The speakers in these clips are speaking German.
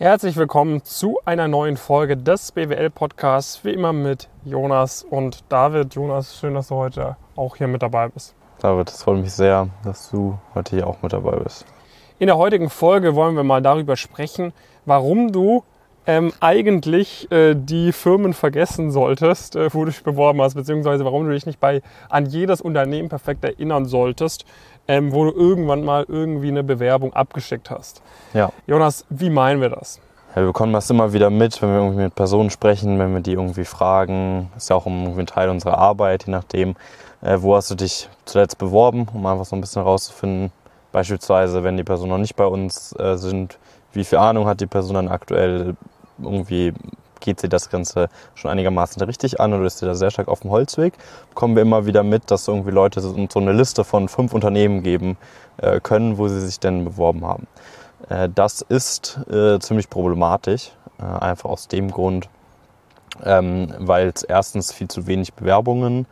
Herzlich willkommen zu einer neuen Folge des BWL-Podcasts, wie immer mit Jonas und David. Jonas, schön, dass du heute auch hier mit dabei bist. David, es freut mich sehr, dass du heute hier auch mit dabei bist. In der heutigen Folge wollen wir mal darüber sprechen, warum du ähm, eigentlich äh, die Firmen vergessen solltest, äh, wo du dich beworben hast, beziehungsweise warum du dich nicht bei, an jedes Unternehmen perfekt erinnern solltest, ähm, wo du irgendwann mal irgendwie eine Bewerbung abgeschickt hast. Ja. Jonas, wie meinen wir das? Ja, wir bekommen das immer wieder mit, wenn wir irgendwie mit Personen sprechen, wenn wir die irgendwie fragen. Das ist ja auch irgendwie ein Teil unserer Arbeit, je nachdem, äh, wo hast du dich zuletzt beworben, um einfach so ein bisschen herauszufinden. Beispielsweise, wenn die Personen noch nicht bei uns äh, sind, wie viel Ahnung hat die Person dann aktuell, irgendwie geht sie das Ganze schon einigermaßen richtig an oder ist sie da sehr stark auf dem Holzweg, kommen wir immer wieder mit, dass irgendwie Leute so eine Liste von fünf Unternehmen geben äh, können, wo sie sich denn beworben haben. Äh, das ist äh, ziemlich problematisch, einfach aus dem Grund, ähm, weil es erstens viel zu wenig Bewerbungen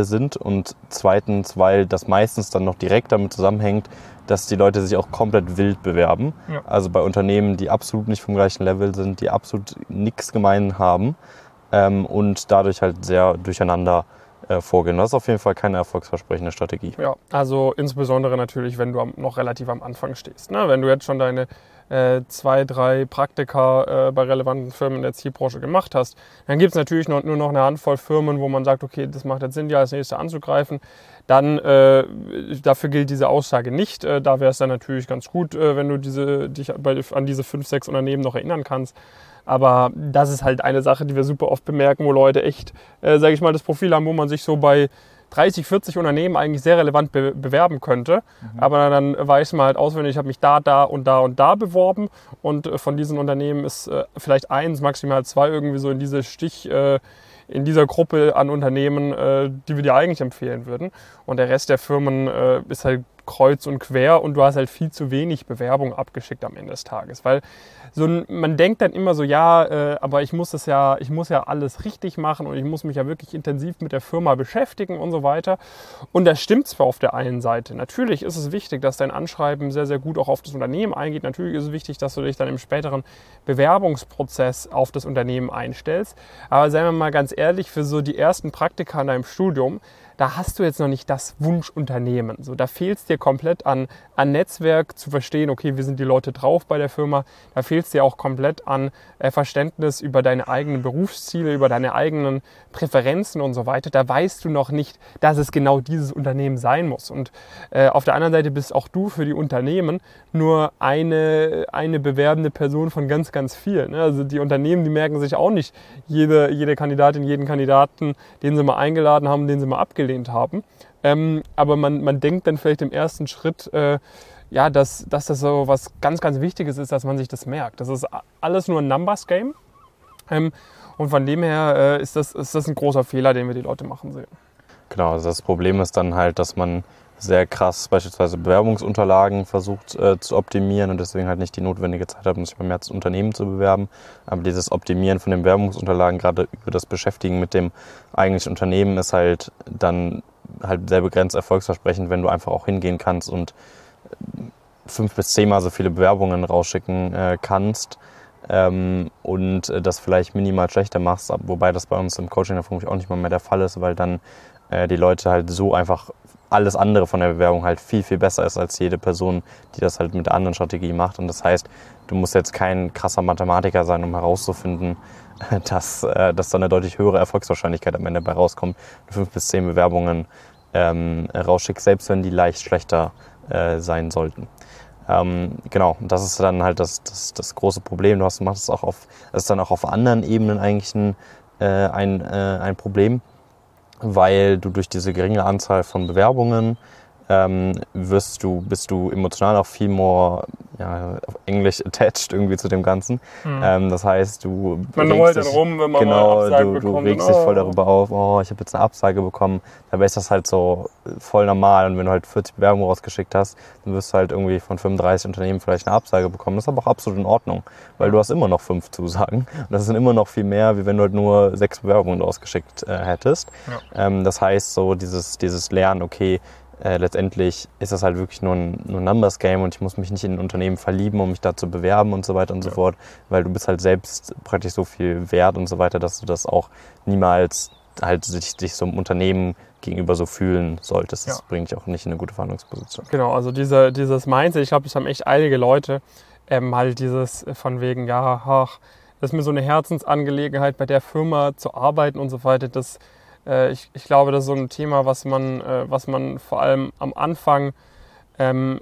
sind und zweitens, weil das meistens dann noch direkt damit zusammenhängt, dass die Leute sich auch komplett wild bewerben. Ja. Also bei Unternehmen, die absolut nicht vom gleichen Level sind, die absolut nichts gemein haben ähm, und dadurch halt sehr durcheinander äh, vorgehen. Das ist auf jeden Fall keine erfolgsversprechende Strategie. Ja, also insbesondere natürlich, wenn du noch relativ am Anfang stehst. Ne? Wenn du jetzt schon deine äh, zwei, drei Praktika äh, bei relevanten Firmen in der Zielbranche gemacht hast, dann gibt es natürlich noch, nur noch eine Handvoll Firmen, wo man sagt, okay, das macht jetzt Sinn, ja als nächste anzugreifen. Dann äh, dafür gilt diese Aussage nicht. Da wäre es dann natürlich ganz gut, wenn du diese, dich bei, an diese fünf, sechs Unternehmen noch erinnern kannst. Aber das ist halt eine Sache, die wir super oft bemerken, wo Leute echt, äh, sage ich mal, das Profil haben, wo man sich so bei 30, 40 Unternehmen eigentlich sehr relevant be bewerben könnte. Mhm. Aber dann weiß man halt auswendig, ich habe mich da, da und da und da beworben. Und äh, von diesen Unternehmen ist äh, vielleicht eins, maximal zwei irgendwie so in diese Stich, äh, in dieser Gruppe an Unternehmen, äh, die wir dir eigentlich empfehlen würden. Und der Rest der Firmen äh, ist halt kreuz und quer und du hast halt viel zu wenig Bewerbung abgeschickt am Ende des Tages. Weil so man denkt dann immer so, ja, äh, aber ich muss das ja, ich muss ja alles richtig machen und ich muss mich ja wirklich intensiv mit der Firma beschäftigen und so weiter. Und das stimmt zwar auf der einen Seite. Natürlich ist es wichtig, dass dein Anschreiben sehr, sehr gut auch auf das Unternehmen eingeht. Natürlich ist es wichtig, dass du dich dann im späteren Bewerbungsprozess auf das Unternehmen einstellst. Aber seien wir mal ganz ehrlich, für so die ersten Praktika in deinem Studium, da hast du jetzt noch nicht das Wunschunternehmen. So, da fehlt es dir komplett an, an Netzwerk zu verstehen, okay, wie sind die Leute drauf bei der Firma. Da fehlt es dir auch komplett an äh, Verständnis über deine eigenen Berufsziele, über deine eigenen Präferenzen und so weiter. Da weißt du noch nicht, dass es genau dieses Unternehmen sein muss. Und äh, auf der anderen Seite bist auch du für die Unternehmen nur eine, eine bewerbende Person von ganz, ganz vielen. Ne? Also die Unternehmen, die merken sich auch nicht jede, jede Kandidatin, jeden Kandidaten, den sie mal eingeladen haben, den sie mal abgelehnt abgelehnt haben. Ähm, aber man, man denkt dann vielleicht im ersten Schritt, äh, ja, dass, dass das so was ganz, ganz Wichtiges ist, dass man sich das merkt. Das ist alles nur ein Numbers-Game. Ähm, und von dem her äh, ist, das, ist das ein großer Fehler, den wir die Leute machen sehen. Genau, also das Problem ist dann halt, dass man sehr krass beispielsweise Bewerbungsunterlagen versucht äh, zu optimieren und deswegen halt nicht die notwendige Zeit hat, um sich beim März Unternehmen zu bewerben. Aber dieses Optimieren von den Bewerbungsunterlagen, gerade über das Beschäftigen mit dem eigentlichen Unternehmen, ist halt dann halt sehr begrenzt erfolgsversprechend, wenn du einfach auch hingehen kannst und äh, fünf bis zehnmal so viele Bewerbungen rausschicken äh, kannst ähm, und äh, das vielleicht minimal schlechter machst, wobei das bei uns im Coaching vermutlich auch nicht mal mehr der Fall ist, weil dann äh, die Leute halt so einfach alles andere von der Bewerbung halt viel, viel besser ist als jede Person, die das halt mit der anderen Strategie macht. Und das heißt, du musst jetzt kein krasser Mathematiker sein, um herauszufinden, dass, äh, dass da eine deutlich höhere Erfolgswahrscheinlichkeit am Ende bei rauskommt. Du fünf bis zehn Bewerbungen ähm, rausschickst, selbst wenn die leicht schlechter äh, sein sollten. Ähm, genau, das ist dann halt das, das, das große Problem. Du hast, machst es auch auf, das ist dann auch auf anderen Ebenen eigentlich ein, äh, ein, äh, ein Problem weil du durch diese geringe Anzahl von Bewerbungen ähm, wirst du, bist du emotional auch viel more, ja, auf Englisch attached irgendwie zu dem Ganzen. Mhm. Ähm, das heißt, du man rollt dann rum, wenn man genau, mal du, du regst dich voll oh. darüber auf, oh, ich habe jetzt eine Absage bekommen. Dabei ist das halt so voll normal. Und wenn du halt 40 Bewerbungen rausgeschickt hast, dann wirst du halt irgendwie von 35 Unternehmen vielleicht eine Absage bekommen. Das ist aber auch absolut in Ordnung, weil du hast immer noch fünf Zusagen. Und das sind immer noch viel mehr, wie wenn du halt nur sechs Bewerbungen rausgeschickt äh, hättest. Ja. Ähm, das heißt, so dieses, dieses Lernen, okay, äh, letztendlich ist das halt wirklich nur ein, nur ein Numbers Game und ich muss mich nicht in ein Unternehmen verlieben, um mich da zu bewerben und so weiter und ja. so fort, weil du bist halt selbst praktisch so viel wert und so weiter, dass du das auch niemals halt sich, sich so einem Unternehmen gegenüber so fühlen solltest. Das ja. bringt dich auch nicht in eine gute Verhandlungsposition. Genau, also diese, dieses Mindset, ich glaube, das haben echt einige Leute, ähm, halt dieses von wegen, ja, ach, das ist mir so eine Herzensangelegenheit, bei der Firma zu arbeiten und so weiter. Das, äh, ich, ich glaube, das ist so ein Thema, was man, äh, was man vor allem am Anfang ähm,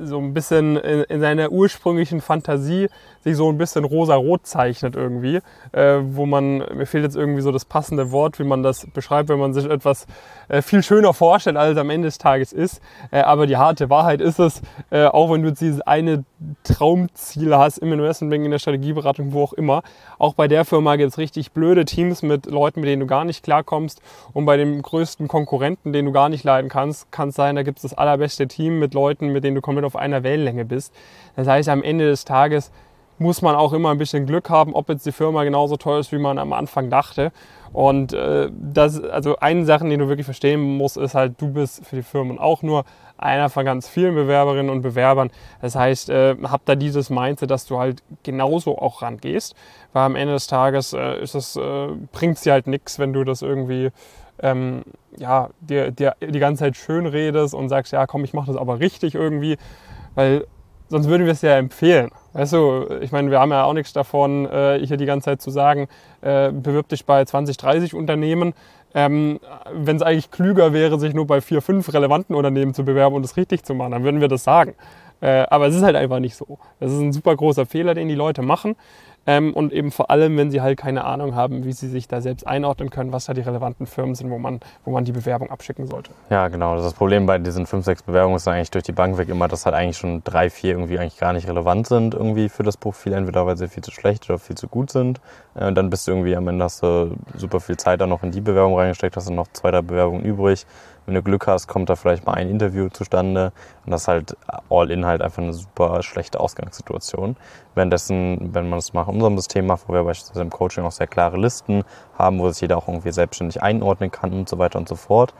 so ein bisschen in, in, seiner ursprünglichen Fantasie sich so ein bisschen rosa-rot zeichnet irgendwie, äh, wo man, mir fehlt jetzt irgendwie so das passende Wort, wie man das beschreibt, wenn man sich etwas äh, viel schöner vorstellt, als es am Ende des Tages ist. Äh, aber die harte Wahrheit ist es, äh, auch wenn du dieses eine Traumziel hast im Investmentbanking, in der Strategieberatung, wo auch immer, auch bei der Firma gibt es richtig blöde Teams mit Leuten, mit denen du gar nicht klarkommst und bei dem größten Konkurrenten, den du gar nicht leiden kannst, kann es sein, da gibt es das allerbeste Team mit Leuten, mit denen du komplett auf einer Wellenlänge bist. Das heißt, am Ende des Tages muss man auch immer ein bisschen Glück haben, ob jetzt die Firma genauso toll ist, wie man am Anfang dachte. Und äh, das, also eine Sache, die du wirklich verstehen musst, ist halt, du bist für die Firmen auch nur einer von ganz vielen Bewerberinnen und Bewerbern. Das heißt, äh, hab da dieses Mindset, dass du halt genauso auch rangehst, weil am Ende des Tages äh, äh, bringt es dir halt nichts, wenn du das irgendwie ähm, ja, dir, dir die ganze Zeit schön redest und sagst, ja komm, ich mache das aber richtig irgendwie, weil sonst würden wir es ja empfehlen. Weißt du, ich meine, wir haben ja auch nichts davon, äh, hier die ganze Zeit zu sagen, äh, bewirb dich bei 20, 30 Unternehmen. Ähm, Wenn es eigentlich klüger wäre, sich nur bei vier, fünf relevanten Unternehmen zu bewerben und es richtig zu machen, dann würden wir das sagen. Äh, aber es ist halt einfach nicht so. Das ist ein super großer Fehler, den die Leute machen. Ähm, und eben vor allem, wenn sie halt keine Ahnung haben, wie sie sich da selbst einordnen können, was da die relevanten Firmen sind, wo man, wo man die Bewerbung abschicken sollte. Ja, genau. Das Problem bei diesen fünf, sechs Bewerbungen ist eigentlich durch die Bank weg immer, dass halt eigentlich schon drei, vier irgendwie eigentlich gar nicht relevant sind irgendwie für das Profil, entweder weil sie viel zu schlecht oder viel zu gut sind. Äh, dann bist du irgendwie am Ende hast du super viel Zeit dann noch in die Bewerbung reingesteckt, hast du noch zwei, drei Bewerbungen übrig wenn du Glück hast, kommt da vielleicht mal ein Interview zustande und das ist halt all in halt einfach eine super schlechte Ausgangssituation. Währenddessen, wenn man das nach unserem System macht, wo wir beispielsweise im Coaching auch sehr klare Listen haben, wo sich jeder auch irgendwie selbstständig einordnen kann und so weiter und so fort,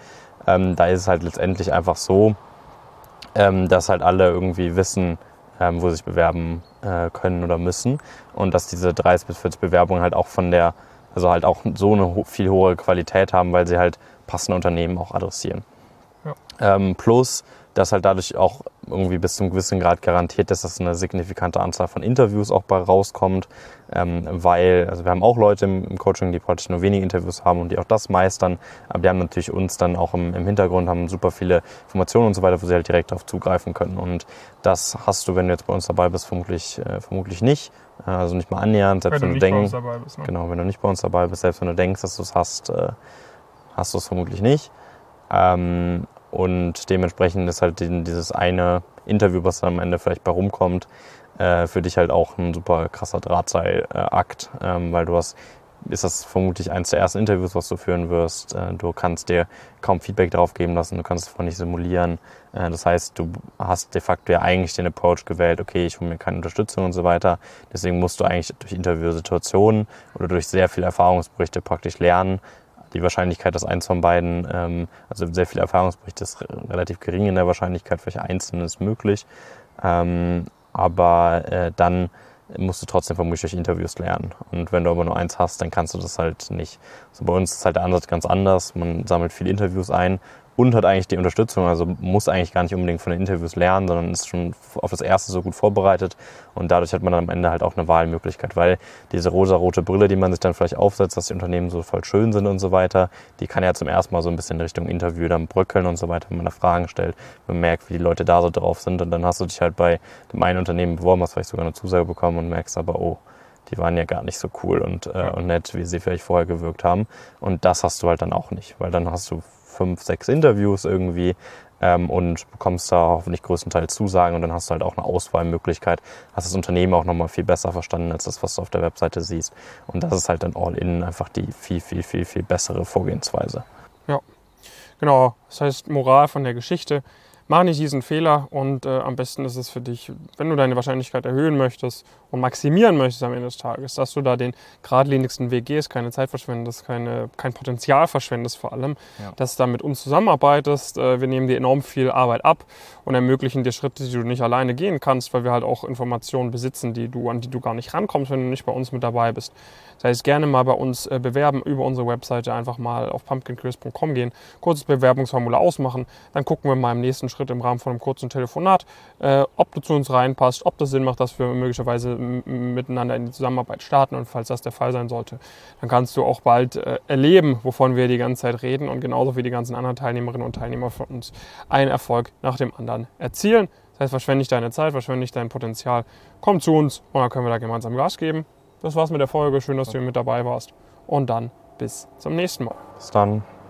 ähm, da ist es halt letztendlich einfach so, ähm, dass halt alle irgendwie wissen, ähm, wo sie sich bewerben äh, können oder müssen und dass diese 30 bis 40 Bewerbungen halt auch von der also halt auch so eine viel hohe Qualität haben, weil sie halt passende Unternehmen auch adressieren. Ja. Ähm, plus, dass halt dadurch auch irgendwie bis zum gewissen Grad garantiert dass eine signifikante Anzahl von Interviews auch bei rauskommt, ähm, weil, also wir haben auch Leute im, im, Coaching, die praktisch nur wenige Interviews haben und die auch das meistern, aber die haben natürlich uns dann auch im, im Hintergrund, haben super viele Informationen und so weiter, wo sie halt direkt darauf zugreifen können und das hast du, wenn du jetzt bei uns dabei bist, vermutlich, äh, vermutlich nicht, also nicht mal annähernd, selbst wenn, wenn du denkst, ne? genau, wenn du nicht bei uns dabei bist, selbst wenn du denkst, dass du es hast, äh, hast du es vermutlich nicht. Ähm, und dementsprechend ist halt dieses eine Interview, was dann am Ende vielleicht bei rumkommt, äh, für dich halt auch ein super krasser Drahtseilakt, ähm, weil du hast ist das vermutlich eines der ersten Interviews, was du führen wirst. Äh, du kannst dir kaum Feedback darauf geben lassen, du kannst es vorher nicht simulieren. Äh, das heißt, du hast de facto ja eigentlich den Approach gewählt, okay, ich hole mir keine Unterstützung und so weiter. Deswegen musst du eigentlich durch Interviewsituationen oder durch sehr viele Erfahrungsberichte praktisch lernen. Die Wahrscheinlichkeit, dass eins von beiden, ähm, also sehr viele Erfahrungsberichte ist relativ gering in der Wahrscheinlichkeit, vielleicht ist möglich. Ähm, aber äh, dann musst du trotzdem vermutlich durch Interviews lernen. Und wenn du aber nur eins hast, dann kannst du das halt nicht. Also bei uns ist halt der Ansatz ganz anders. Man sammelt viele Interviews ein und hat eigentlich die Unterstützung, also muss eigentlich gar nicht unbedingt von den Interviews lernen, sondern ist schon auf das erste so gut vorbereitet. Und dadurch hat man dann am Ende halt auch eine Wahlmöglichkeit, weil diese rosa-rote Brille, die man sich dann vielleicht aufsetzt, dass die Unternehmen so voll schön sind und so weiter, die kann ja zum ersten Mal so ein bisschen Richtung Interview dann bröckeln und so weiter, wenn man da Fragen stellt, man merkt, wie die Leute da so drauf sind. Und dann hast du dich halt bei dem einen Unternehmen beworben, hast vielleicht sogar eine Zusage bekommen und merkst aber, oh, die waren ja gar nicht so cool und, äh, und nett, wie sie vielleicht vorher gewirkt haben. Und das hast du halt dann auch nicht, weil dann hast du fünf, sechs Interviews irgendwie ähm, und bekommst da hoffentlich größtenteils Zusagen und dann hast du halt auch eine Auswahlmöglichkeit, hast das Unternehmen auch nochmal viel besser verstanden als das, was du auf der Webseite siehst. Und das ist halt dann all-in einfach die viel, viel, viel, viel bessere Vorgehensweise. Ja, genau. Das heißt, Moral von der Geschichte, Mach nicht diesen Fehler und äh, am besten ist es für dich, wenn du deine Wahrscheinlichkeit erhöhen möchtest und maximieren möchtest am Ende des Tages, dass du da den geradlinigsten Weg gehst, keine Zeit verschwendest, keine, kein Potenzial verschwendest vor allem, ja. dass du da mit uns zusammenarbeitest. Äh, wir nehmen dir enorm viel Arbeit ab und ermöglichen dir Schritte, die du nicht alleine gehen kannst, weil wir halt auch Informationen besitzen, die du, an die du gar nicht rankommst, wenn du nicht bei uns mit dabei bist. Das heißt, gerne mal bei uns äh, bewerben über unsere Webseite, einfach mal auf pumpkincrisp.com gehen, kurzes Bewerbungsformular ausmachen, dann gucken wir mal im nächsten Schritt im Rahmen von einem kurzen Telefonat, äh, ob du zu uns reinpasst, ob das Sinn macht, dass wir möglicherweise miteinander in die Zusammenarbeit starten. Und falls das der Fall sein sollte, dann kannst du auch bald äh, erleben, wovon wir die ganze Zeit reden und genauso wie die ganzen anderen Teilnehmerinnen und Teilnehmer von uns einen Erfolg nach dem anderen erzielen. Das heißt, verschwende nicht deine Zeit, verschwende nicht dein Potenzial. Komm zu uns und dann können wir da gemeinsam Gas geben. Das war's mit der Folge. Schön, dass du mit dabei warst. Und dann bis zum nächsten Mal. Bis dann.